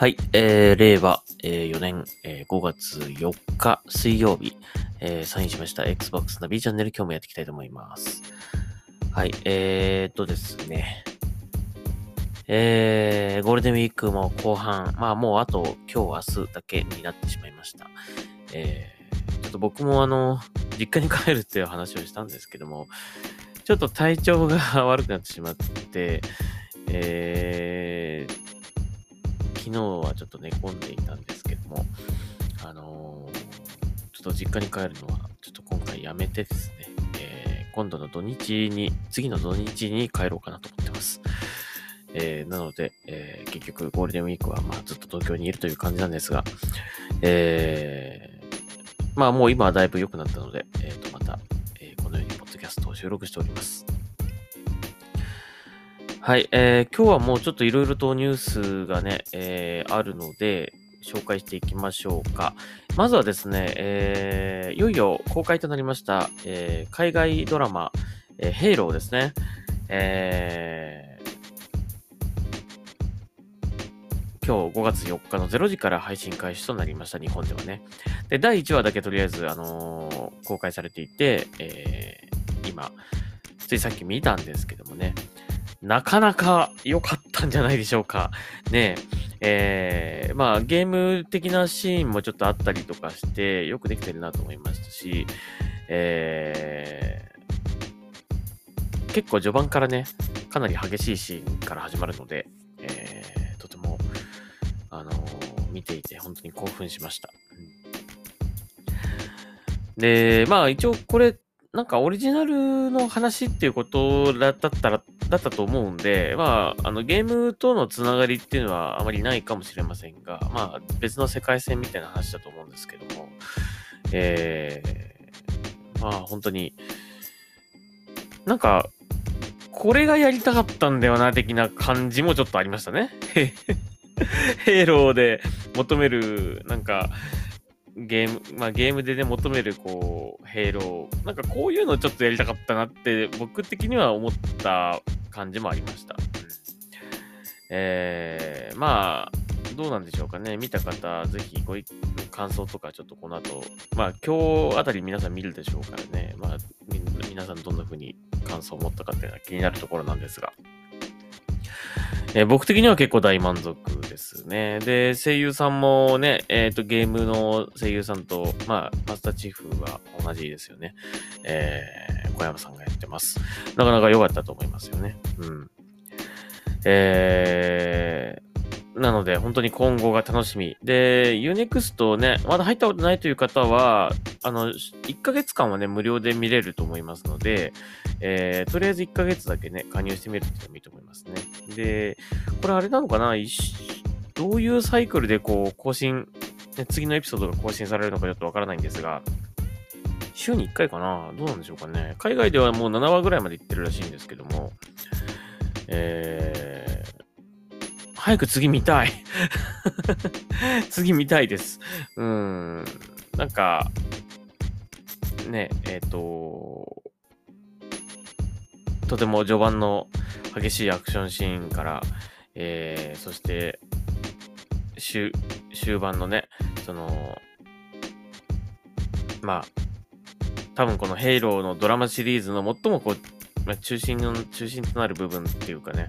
はい、えー、令和、えー、4年、えー、5月4日水曜日、えー、サインしました Xbox ナビチャンネル今日もやっていきたいと思います。はい、えーっとですね。えー、ゴールデンウィークも後半、まあもうあと今日明日だけになってしまいました。えー、ちょっと僕もあの、実家に帰るっていう話をしたんですけども、ちょっと体調が 悪くなってしまって、えー、昨日はちょっと寝込んでいたんですけども、あのーちょっと実家に帰るのは、ちょっと今回やめてですね、えー今度の土日に、次の土日に帰ろうかなと思ってます。えーなので、えー結局ゴールデンウィークはまあずっと東京にいるという感じなんですが、えーまあもう今はだいぶ良くなったので、えーとまた、えーこのようにポッドキャストを収録しております。はい、えー今日はもうちょっといろいろとニュースがね、えーあるので、紹介していきましょうか。まずはですね、えーいよいよ公開となりました、えー海外ドラマ、えーヘイローですね。えー今日5月4日の0時から配信開始となりました、日本ではね。で、第1話だけとりあえず、あのー公開されていて、えー今、ついさっき見たんですけどもね、なかなか良かったんじゃないでしょうか。ねえ、えーまあゲーム的なシーンもちょっとあったりとかして、よくできてるなと思いましたし、えー結構序盤からね、かなり激しいシーンから始まるので、えーとても、あのー見ていて本当に興奮しました。うんで、まあ一応これ、なんかオリジナルの話っていうことだったら、だったと思うんで、まあ、あのゲームとのつながりっていうのはあまりないかもしれませんが、まあ別の世界線みたいな話だと思うんですけども、えー、まあ本当に、なんか、これがやりたかったんだよな、的な感じもちょっとありましたね。ヘイローで求める、なんか、ゲーム、まあゲームでね、求める、こう、ヘイロー、なんかこういうのちょっとやりたかったなって、僕的には思った感じもありました。えー、まあ、どうなんでしょうかね。見た方、ぜひご意感想とか、ちょっとこの後、まあ今日あたり皆さん見るでしょうからね。まあ、皆さんどんな風に感想を持ったかっていうのは気になるところなんですが。えー僕的には結構大満足ですね。で、声優さんもね、えっ、と、ゲームの声優さんと、まあ、マスターチーフは同じですよね。えー小山さんがやってます。なかなか良かったと思いますよね。うん。えー、なので、本当に今後が楽しみ。で、Unext ね、まだ入ったことないという方は、あの、1ヶ月間はね、無料で見れると思いますので、えーとりあえず1ヶ月だけね、加入してみるってもいいと思いますね。で、これあれなのかな？どういうサイクルでこう、更新、ね次のエピソードが更新されるのかちょっとわからないんですが、週に1回かな？どうなんでしょうかね？海外ではもう7話ぐらいまで行ってるらしいんですけども、えー、早く次見たい。次見たいです。うん。なんか、ね、えっ、と、とても序盤の激しいアクションシーンから、えー、そして、終、終盤のね、その、まあ、多分このヘイローのドラマシリーズの最もこう、まあ、中心の、中心となる部分っていうかね、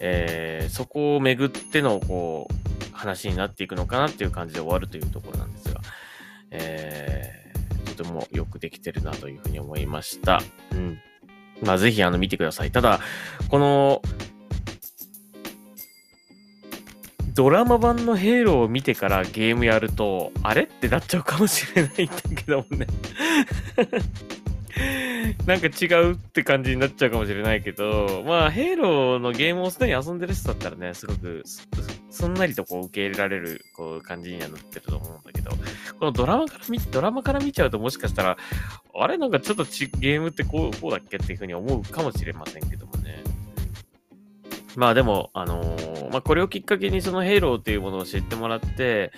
えー、そこをめぐっての、こう、話になっていくのかなっていう感じで終わるというところなんですが、えー、とてもよくできてるなというふうに思いました。うん。まあ、ぜひ、あの、見てください。ただ、この、ドラマ版のヘイローを見てからゲームやると、あれってなっちゃうかもしれないんだけどもね。なんか違うって感じになっちゃうかもしれないけど、まあ、ヘイローのゲームをすでに遊んでる人だったらね、すごくす、んなりとこう受け入れられるこう感じにはなってると思うんだけど、このドラマから見、ドラマから見ちゃうともしかしたら、あれなんかちょっとちゲームってこう、こうだっけっていうふうに思うかもしれませんけどもね。まあでも、あのーまあこれをきっかけにそのヘイローっていうものを知ってもらって、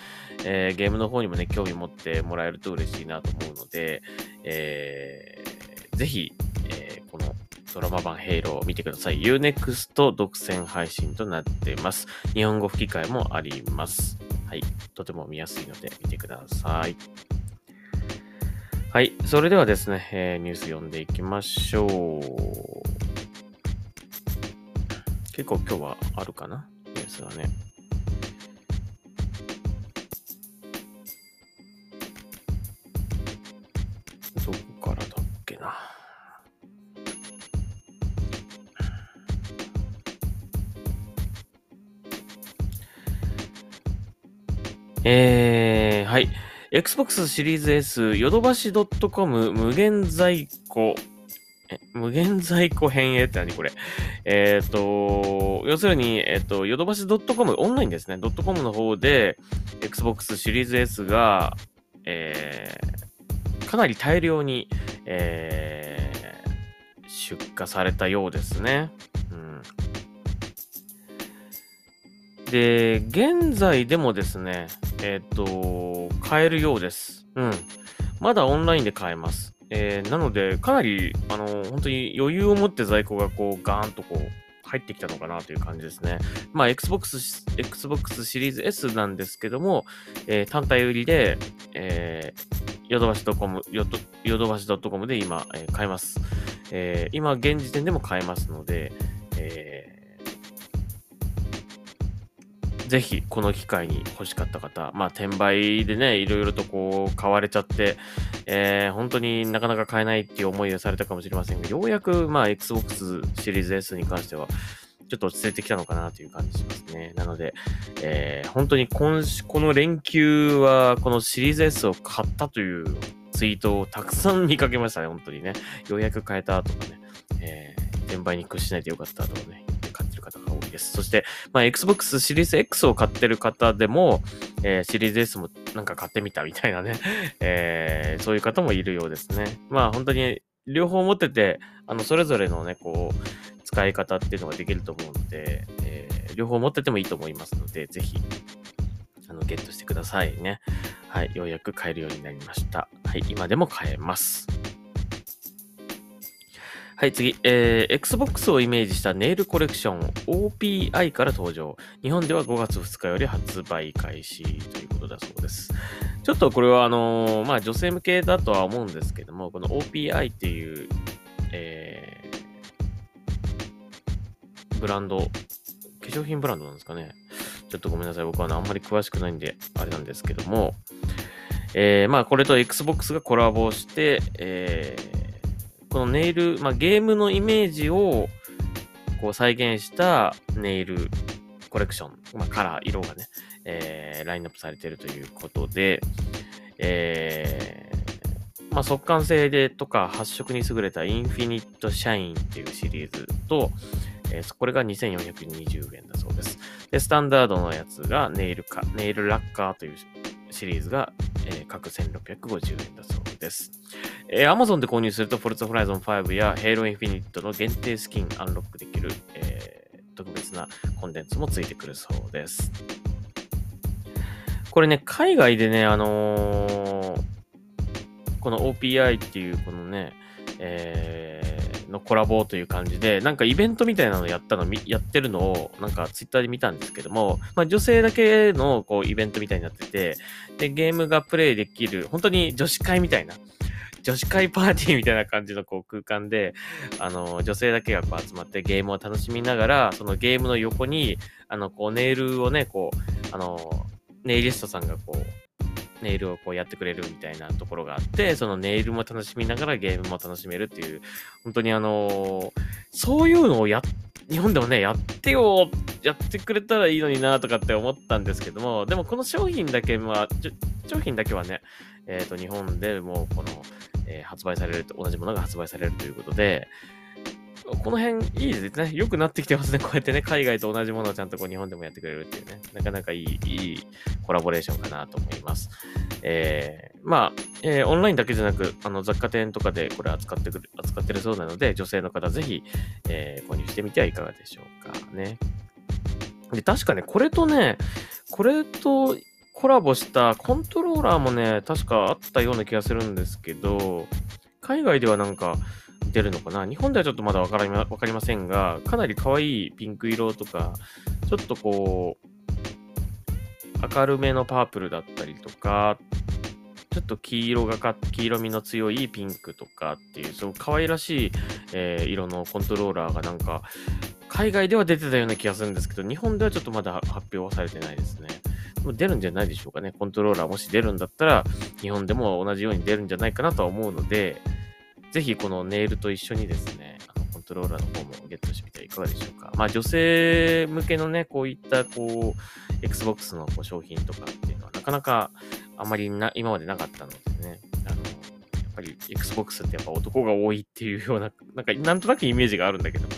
えーゲームの方にもね、興味持ってもらえると嬉しいなと思うので、えーぜひ、えーこのドラマ版ヘイローを見てください。Unext 独占配信となっています。日本語吹き替えもあります。はい。とても見やすいので見てください。はい。それではですね、えー、ニュース読んでいきましょう。結構今日はあるかな？ニュースはね。どこからだっけな？えー、はい。Xbox シリーズ S、ヨドバシ .com 無限在庫、無限在庫変営って何これ？えっ、ー、と、要するに、えっ、ー、と、ヨドバシ .com、オンラインですね。.com の方で、Xbox シリーズ S が、えー、かなり大量に、えー、出荷されたようですね。で、現在でもですね、えっ、ー、と、買えるようです。うん。まだオンラインで買えます。えー、なので、かなり、あの、本当に余裕を持って在庫がこう、ガーンとこう、入ってきたのかなという感じですね。まあ、Xbox、Xbox シリーズ S なんですけども、えー、単体売りで、えー、ヨドバシ .com、ヨドバシ .com で今、えー、買えます。えー、今、現時点でも買えますので、えーぜひこの機会に欲しかった方、まあ転売でね、いろいろとこう買われちゃって、えー、本当になかなか買えないっていう思いをされたかもしれませんが、ようやくまあ Xbox シリーズ S に関しては、ちょっと落ち着いてきたのかなという感じしますね。なので、えー、本当に今週、この連休はこのシリーズ S を買ったというツイートをたくさん見かけましたね、本当にね。ようやく買えたとかね、えー、転売に屈しないでよかったとかね、方が多いです。そして、まあ、Xbox シリーズ X を買ってる方でも、えー、シリーズ S もなんか買ってみたみたいなね、えー、そういう方もいるようですね。まあ、本当に両方持ってて、あの、それぞれのね、こう、使い方っていうのができると思うので、えー、両方持っててもいいと思いますので、ぜひ、あの、ゲットしてくださいね。はい、ようやく買えるようになりました。はい、今でも買えます。はい、次。えー、Xbox をイメージしたネイルコレクション OPI から登場。日本では5月2日より発売開始ということだそうです。ちょっとこれはあのー、まあ女性向けだとは思うんですけども、この OPI っていう、えー、ブランド、化粧品ブランドなんですかね。ちょっとごめんなさい。僕は、あんまり詳しくないんで、あれなんですけども、えー、まあこれと Xbox がコラボして、えー、このネイル、まあ、ゲームのイメージをこう再現したネイルコレクション、まあ、カラー、色がね、えー、ラインナップされているということで、えー、まあ、速乾性でとか発色に優れたインフィニットシャインっていうシリーズと、えー、これが2420円だそうです。で、スタンダードのやつがネイルカ、ネイルラッカーというシリーズが、えー、各1650円だそうです。えー、Amazon で購入すると、フォルツホライゾン5や Halo Infinite の限定スキンアンロックできる、えー、特別なコンテンツもついてくるそうです。これね、海外でね、あのー、この OPI っていうこのね、えー、のコラボという感じで、なんかイベントみたいなのやったの、やってるのを、なんかツイッターで見たんですけども、まあ女性だけのこうイベントみたいになってて、で、ゲームがプレイできる、本当に女子会みたいな、女子会パーティーみたいな感じのこう空間で、あの、女性だけがこう集まってゲームを楽しみながら、そのゲームの横に、あの、こうネイルをね、こう、あの、ネイリストさんがこう、ネイルをこうやってくれるみたいなところがあって、そのネイルも楽しみながらゲームも楽しめるっていう、本当にあのそういうのをや、日本でもね、やってよ、やってくれたらいいのになとかって思ったんですけども、でもこの商品だけは、商品だけはね、えっ、ー、と、日本でもうこの、えー、発売されると、同じものが発売されるということで、この辺いいですね。良くなってきてますね。こうやってね、海外と同じものをちゃんとこう日本でもやってくれるっていうね、なかなかいい、いいコラボレーションかなと思います。えー、まあ、えー、オンラインだけじゃなく、あの、雑貨店とかでこれ扱ってくる、扱ってるそうなので、女性の方ぜひ、えー、購入してみてはいかがでしょうかね。で、確かね、これとね、これとコラボしたコントローラーもね、確かあったような気がするんですけど、海外ではなんか、出るのかな？日本ではちょっとまだわかりまわかりませんが、かなり可愛いピンク色とか、ちょっとこう、明るめのパープルだったりとか、ちょっと黄色がか、黄色みの強いピンクとかっていう、そう可愛らしい、えー、色のコントローラーがなんか、海外では出てたような気がするんですけど、日本ではちょっとまだ発表はされてないですね。でも出るんじゃないでしょうかね。コントローラーもし出るんだったら、日本でも同じように出るんじゃないかなとは思うので、ぜひこのネイルと一緒にですね、あのコントローラーの方もゲットしてみてはいかがでしょうか。まあ女性向けのね、こういったこう、Xbox のこう商品とかっていうのはなかなかあまりな今までなかったのでね、あの、やっぱり Xbox ってやっぱ男が多いっていうような、なんかなんとなくイメージがあるんだけども、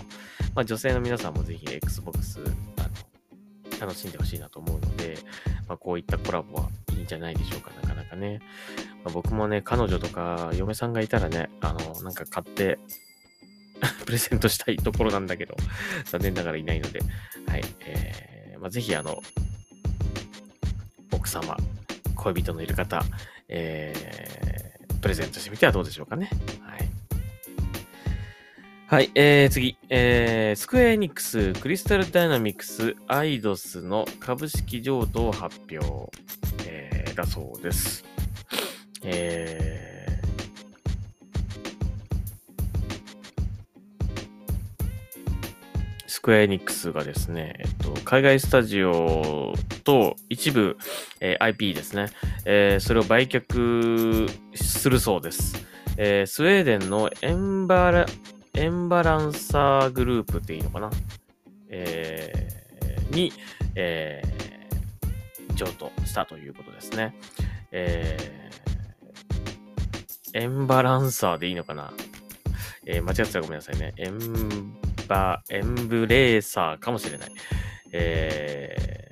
まあ女性の皆さんもぜひ Xbox、楽しんでほしいなと思うので、まあこういったコラボはいいんじゃないでしょうか、なかなかね。まあ、僕もね、彼女とか嫁さんがいたらね、あの、なんか買って プレゼントしたいところなんだけど、残念ながらいないので、はい、えー、まあ、ぜひあの、奥様、恋人のいる方、えー、プレゼントしてみてはどうでしょうかね。はい。はい、えー、次、えー、スクエニックス、クリスタルダイナミクス、アイドスの株式譲渡発表、えー、だそうです。えー、スクエアエニックスがですね、えっと、海外スタジオと一部、えー、IP ですね、えー、それを売却するそうです。えー、スウェーデンのエンバラ、エンバランサーグループっていいのかな？えー、に、えー、譲渡したということですね。えーエンバランサーでいいのかな？えー、間違ってたらごめんなさいね。エンバ、エンブレーサーかもしれない。えー、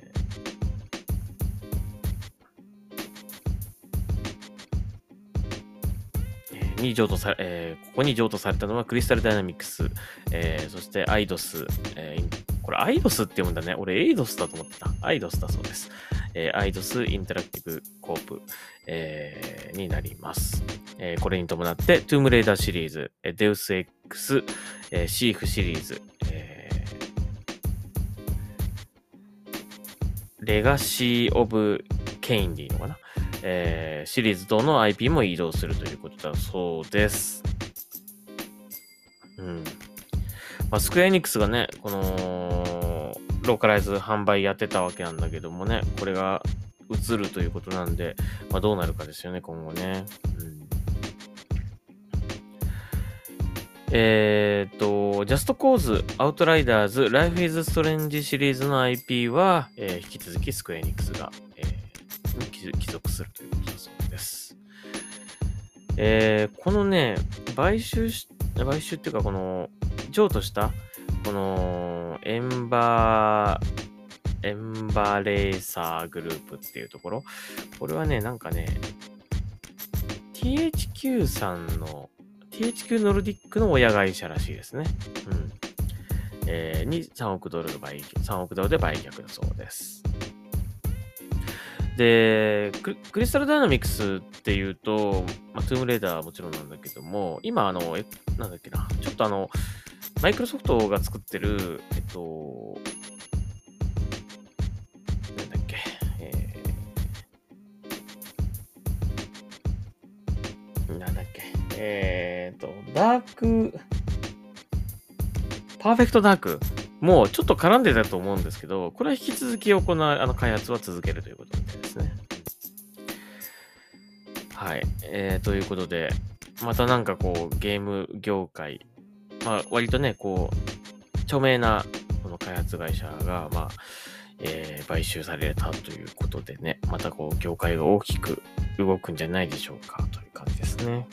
に譲渡さ、えー、ここに譲渡されたのはクリスタルダイナミクス、えー、そしてアイドス、えー、これアイドスって読むんだね。俺エイドスだと思ってた。アイドスだそうです。えー、アイドスインタラクティブコープ、えー、になります。えー、これに伴って、トゥームレーダーシリーズ、デウス X、えー、シーフシリーズ、えー、レガシー・オブ・ケインでいいのかな、えー、シリーズ等の IP も移動するということだそうです。うん。まあ、スクエアエニックスがね、この、ローカライズ販売やってたわけなんだけどもね、これが移るということなんで、まあ、どうなるかですよね、今後ね。うん、えー、っと、ジャストコーズ、アウトライダーズ、ライフイズストレンジシリーズの IP は、えー、引き続きスクエニックスが、帰属するということだそうです。えー、このね、買収し、買収っていうか、この、譲渡した、この、エンバー、エンバレーサーグループっていうところ。これはね、なんかね、THQ さんの、THQ ノルディックの親会社らしいですね。うん。えー、に3億ドルの売却、3億ドルで売却だそうです。でク、クリスタルダイナミクスっていうと、まあ、トゥームレーダーはもちろんなんだけども、今、あの、え、なんだっけな、ちょっとあの、マイクロソフトが作ってる、えっと、なんだっけえなんだっけ、え、ー、と、ダーク、パーフェクトダーク。もうちょっと絡んでたと思うんですけど、これは引き続き行う、あの開発は続けるということみたいですね。はい。えー、ということで、またなんかこう、ゲーム業界、まあ、割とね、こう、著名なこの開発会社が、まあ、えー、買収されたということでね、またこう、業界が大きく動くんじゃないでしょうかという感じですね。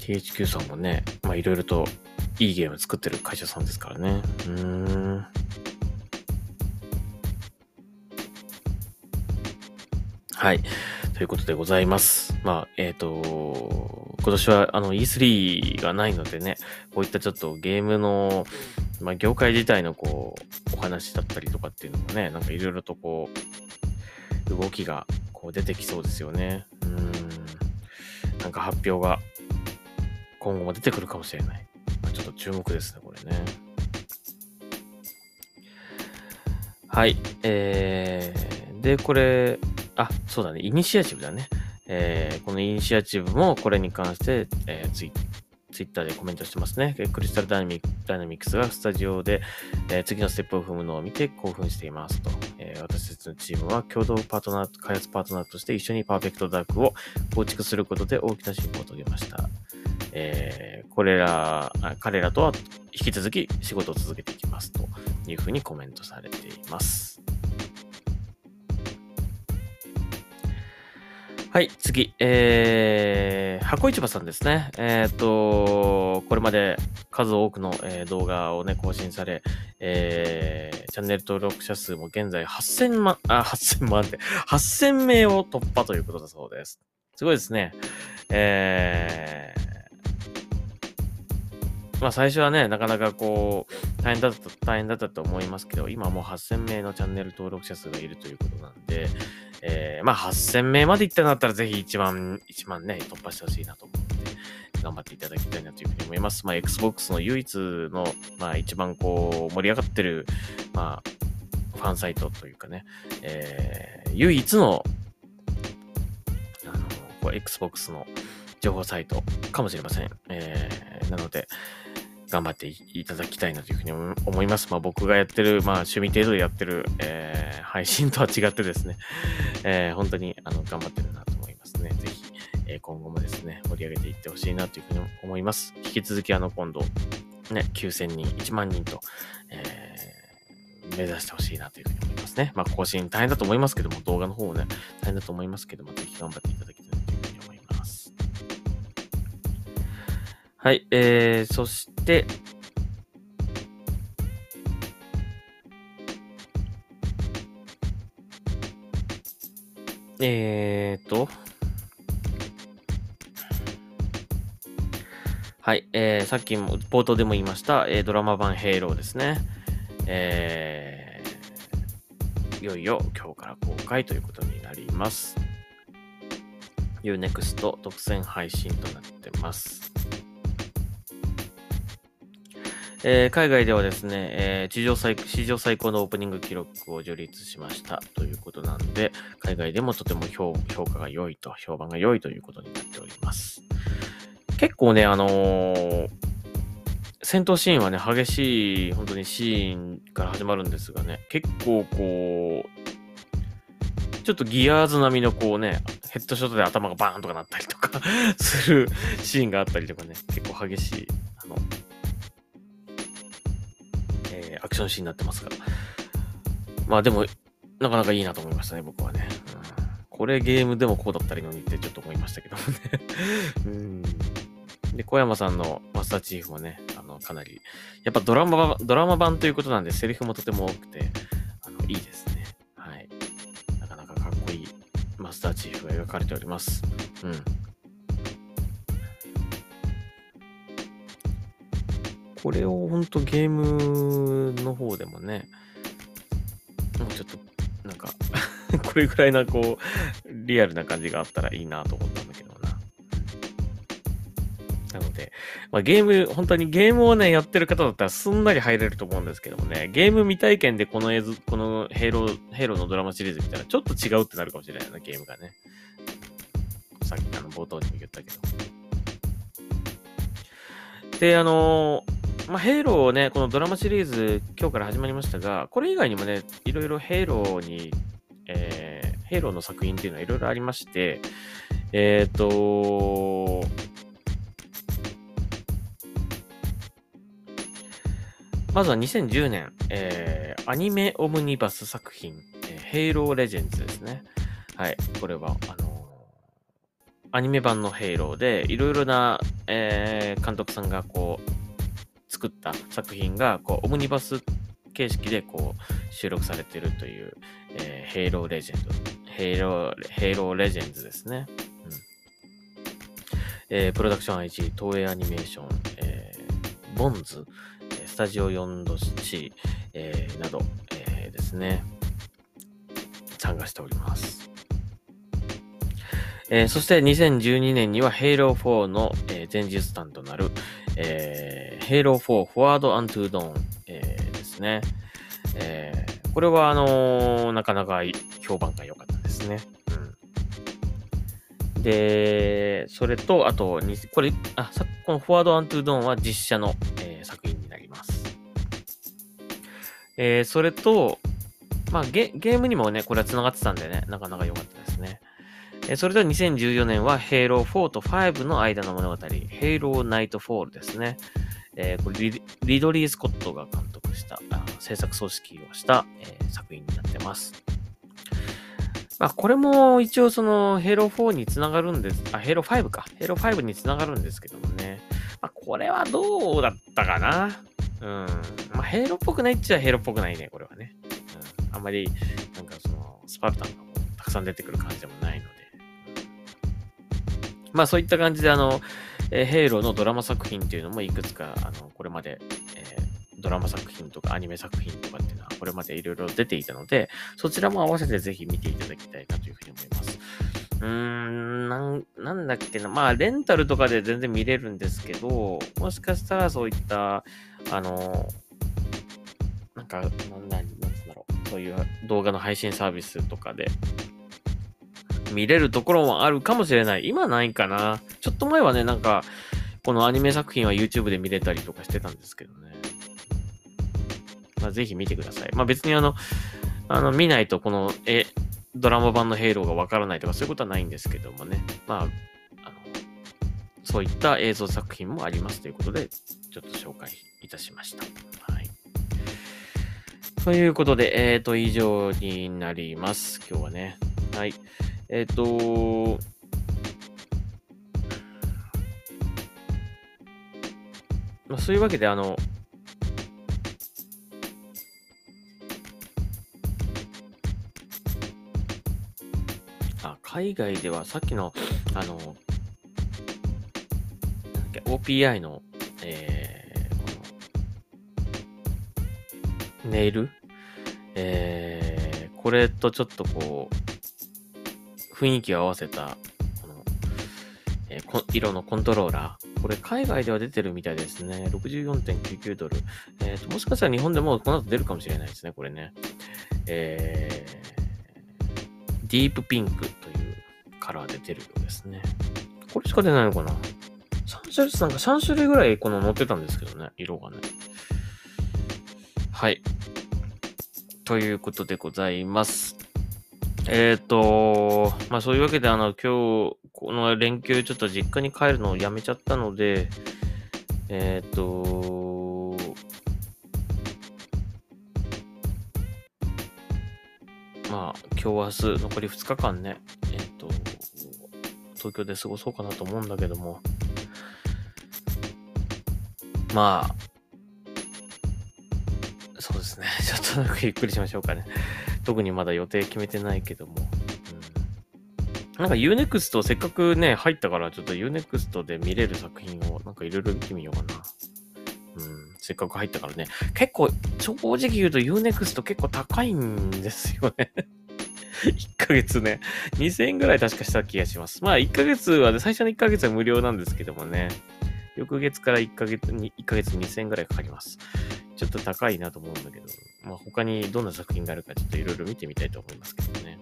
THQ さんもね、まあいろいろといいゲーム作ってる会社さんですからね。うーん。はい。ということでございます。まあ、えっ、ー、と、今年はあの E3 がないのでね、こういったちょっとゲームの、まあ、業界自体のこう、お話だったりとかっていうのもね、なんかいろいろとこう、動きがこう出てきそうですよね。うん。なんか発表が今後も出てくるかもしれない。ま、ちょっと注目ですね、これね。はい。えー、で、これ、あ、そうだね、イニシアチブだね。えー、このイニシアチブもこれに関して、えー、ツイツイッターでコメントしてますね。クリスタルダイナミックスがスタジオで、えー、次のステップを踏むのを見て興奮していますと。えー、私たちのチームは共同パートナー、開発パートナーとして一緒にパーフェクトダークを構築することで大きな進歩を遂げました。えー、これら、彼らとは引き続き仕事を続けていきますというふうにコメントされています。はい、次。えー、箱市場さんですね。えっ、ー、と、これまで数多くの、えー、動画をね、更新され、えー、チャンネル登録者数も現在8000万、あ、8000万で、8000名を突破ということだそうです。すごいですね。えー、まあ最初はね、なかなかこう、大変だった、大変だったと思いますけど、今もう8000名のチャンネル登録者数がいるということなんで、えー、まあ8000名までいったんだったらぜひ1万、1万ね、突破してほしいなと思って、頑張っていただきたいなというふうに思います。まあ Xbox の唯一の、まあ一番こう盛り上がってる、まあ、ファンサイトというかね、えー、唯一の、あの、Xbox の情報サイトかもしれません。えー、なので、頑張っていただきたいなというふうに思います。まあ僕がやってる、まあ趣味程度でやってる、えー、配信とは違ってですね、えー、本当にあの頑張ってるなと思いますね。ぜひ、えー、今後もですね、盛り上げていってほしいなというふうに思います。引き続きあの今度、ね、9000人、1万人と、えー、目指してほしいなというふうに思いますね。まあ更新大変だと思いますけども、動画の方もね、大変だと思いますけども、ぜひ頑張っていただきたいはい、えー、そして、えーと、はい、えー、さっきも冒頭でも言いました、えー、ドラマ版ヘイローですね。えー、いよいよ今日から公開ということになります。Unext 独占配信となってます。えー、海外ではですね、えー、地上最、史上最高のオープニング記録を樹立しましたということなんで、海外でもとても評評価が良いと、評判が良いということになっております。結構ね、あのー、戦闘シーンはね、激しい、本当にシーンから始まるんですがね、結構こう、ちょっとギアーズ並みのこうね、ヘッドショットで頭がバーンとかなったりとか するシーンがあったりとかね、結構激しい、ションシーンになってますが。まあでも、なかなかいいなと思いましたね、僕はね。うん、これゲームでもこうだったらいいのにってちょっと思いましたけどね。うんで、小山さんのマスターチーフもね、あの、かなり、やっぱドラマ、ドラマ版ということなんで、セリフもとても多くて、あの、いいですね。はい。なかなかかっこいいマスターチーフが描かれております。うん。これをほんとゲームの方でもね、もうちょっと、なんか これぐらいな、こう、リアルな感じがあったらいいなと思ったんだけどな。なので、まあ、ゲーム、本当にゲームをね、やってる方だったらすんなり入れると思うんですけどもね、ゲーム未体験でこの映像、このヘイロー、ヘイローのドラマシリーズ見たらちょっと違うってなるかもしれないな、ゲームがね。さっきあの冒頭にも言ったけど。で、あのーまあ、ヘイローね、このドラマシリーズ、今日から始まりましたが、これ以外にもね、いろいろヘイローに、えー、ヘイローの作品っていうのはいろいろありまして、えっ、ー、とまずは2010年、えー、アニメオムニバス作品、えー、ヘイローレジェンズですね。はい。これは、あの、アニメ版のヘイローで、いろいろな、えー、監督さんがこう、作った作品が、こう、オムニバス形式でこう収録されてるという、えー、ヘイローレジェンド、ヘイロー、ヘイローレジェンズですね。うんえー、プロダクション IG、東映アニメーション、えー、ボンズ、スタジオ 4°C、えー、など、えー、ですね、参加しております。えー、そして2012年には Halo 4の、えー、前日談となる、えー、Halo 4 Forward Unto Dawn、えー、ですね。えー、これはあのー、なかなか評判が良かったですね。うん、で、それと、あと、これ、あ、さこの Forward Unto Dawn は実写の、えー、作品になります。えー、それと、まあゲ、ゲームにもね、これは繋がってたんでね、なかなか良かったですね。それと2014年は Halo 4と5の間の物語、Halo Nightfall ですね。えー、これリ、リドリー・スコットが監督した、制作組織をした、えー、作品になってます。まあ、これも一応その Halo 4につながるんです。あ、Halo 5か。Halo 5につながるんですけどもね。まあ、これはどうだったかな？うん。まあ、ヘイロっぽくないっちゃヘイロっぽくないね、これはね。うん。あんまり、なんかその、スパルタンがたくさん出てくる感じでもないので。まあそういった感じで、あの、えー、ヘイローのドラマ作品っていうのもいくつか、あの、これまで、えー、ドラマ作品とかアニメ作品とかっていうのは、これまでいろいろ出ていたので、そちらも合わせてぜひ見ていただきたいなというふうに思います。うーん、なん、なんだっけな。まあ、レンタルとかで全然見れるんですけど、もしかしたらそういった、あの、なんか、なん、なんつうんだろう。そういう動画の配信サービスとかで、見れるところもあるかもしれない。今ないかな。ちょっと前はね、なんか、このアニメ作品は YouTube で見れたりとかしてたんですけどね。まあ、ぜひ見てください。まあ別にあの、あの、見ないとこの、え、ドラマ版のヘイローがわからないとかそういうことはないんですけどもね。まあ、あの、そういった映像作品もありますということで、ちょっと紹介いたしました。はい。ということで、えっ、ー、と、以上になります。今日はね。はい。えっ、ー、と、まあ、そういうわけで、あの、あ、海外ではさっきの、あの、OPI の、えー、この、ネイル？えー、これとちょっとこう、雰囲気を合わせた、この、えー、色のコントローラー。これ海外では出てるみたいですね。64.99ドル。えっ、ー、と、もしかしたら日本でもこの後出るかもしれないですね、これね。えー、ディープピンクというカラーで出るようですね。これしか出ないのかな ?3 種類、なんか3種類ぐらいこの載ってたんですけどね、色がね。はい。ということでございます。えっ、ー、と、まあそういうわけで、あの、今日、この連休ちょっと実家に帰るのをやめちゃったので、えっ、ー、と、まあ今日明日残り2日間ね、えっ、ー、と、東京で過ごそうかなと思うんだけども、まあ、そうですね。ちょっとゆっくりしましょうかね。特にまだ予定決めてないけども。なんか Unext せっかくね、入ったからちょっと Unext で見れる作品をなんかいろいろ見てみようかな。うん、せっかく入ったからね。結構、正直言うと Unext 結構高いんですよね 1ヶ月ね、2000円ぐらい確かした気がします。まあ1ヶ月は、ね、最初の1ヶ月は無料なんですけどもね、翌月から1ヶ月に、1ヶ月2000円ぐらいかかります。ちょっと高いなと思うんだけど、まあ、他にどんな作品があるかちょっといろいろ見てみたいと思いますけどね。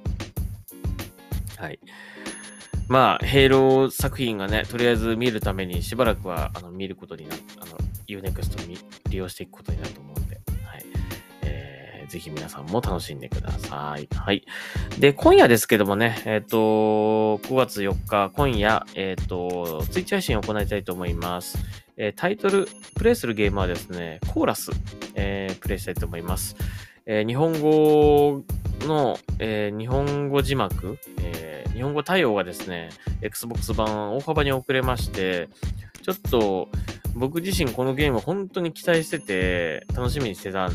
はい。まあ、ヘイロー作品がね、とりあえず見るためにしばらくはあの見ることになる、あの、Unext に利用していくことになると思うんで、はい。えー、ぜひ皆さんも楽しんでください。はい。で、今夜ですけどもね、えっ、ー、と、5月4日、今夜、えっ、ー、と、ツイッチ配信を行いたいと思います。えタイトル、プレイするゲームはですね、コーラス、え、プレイしたいと思います。え、日本語の、え、日本語字幕、え日本語対応がですね、Xbox 版大幅に遅れまして、ちょっと僕自身このゲーム本当に期待してて、楽しみにしてた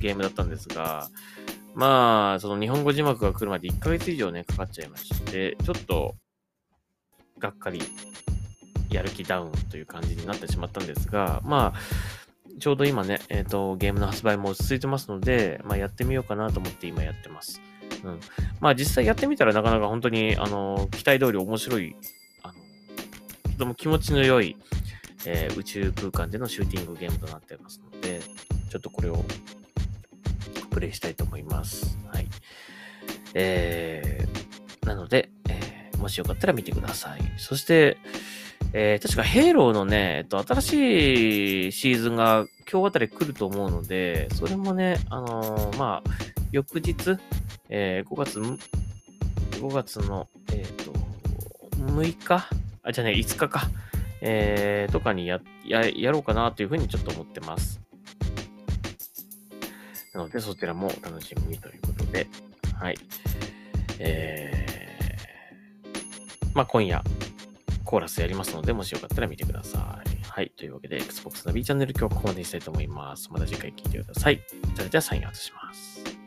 ゲームだったんですが、まあ、その日本語字幕が来るまで1ヶ月以上ね、かかっちゃいまして、ちょっと、がっかりやる気ダウンという感じになってしまったんですが、まあ、ちょうど今ね、えっ、ー、と、ゲームの発売も落ち着いてますので、まあ、やってみようかなと思って今やってます。うん。まあ実際やってみたらなかなか本当に、あの、期待通り面白い、あの、とても気持ちの良い、えー、宇宙空間でのシューティングゲームとなってますので、ちょっとこれをプレイしたいと思います。はい。えー、なので、えー、もしよかったら見てください。そして、えー、確かヘイローのね、えっと、新しいシーズンが今日あたり来ると思うので、それもね、あのー、まあ、翌日、えー、5月、5月の、えっ、ー、と、6日あ、じゃあね、5日か。えー、とかにや、や、やろうかなというふうにちょっと思ってます。なので、そちらも楽しみにということで、はい。えー、まあ、今夜、コーラスやりますので、もしよかったら見てください。はい。というわけで、Xbox の B チャンネル今日はここまでにしたいと思います。また次回聞いてください。それではサインアウトします。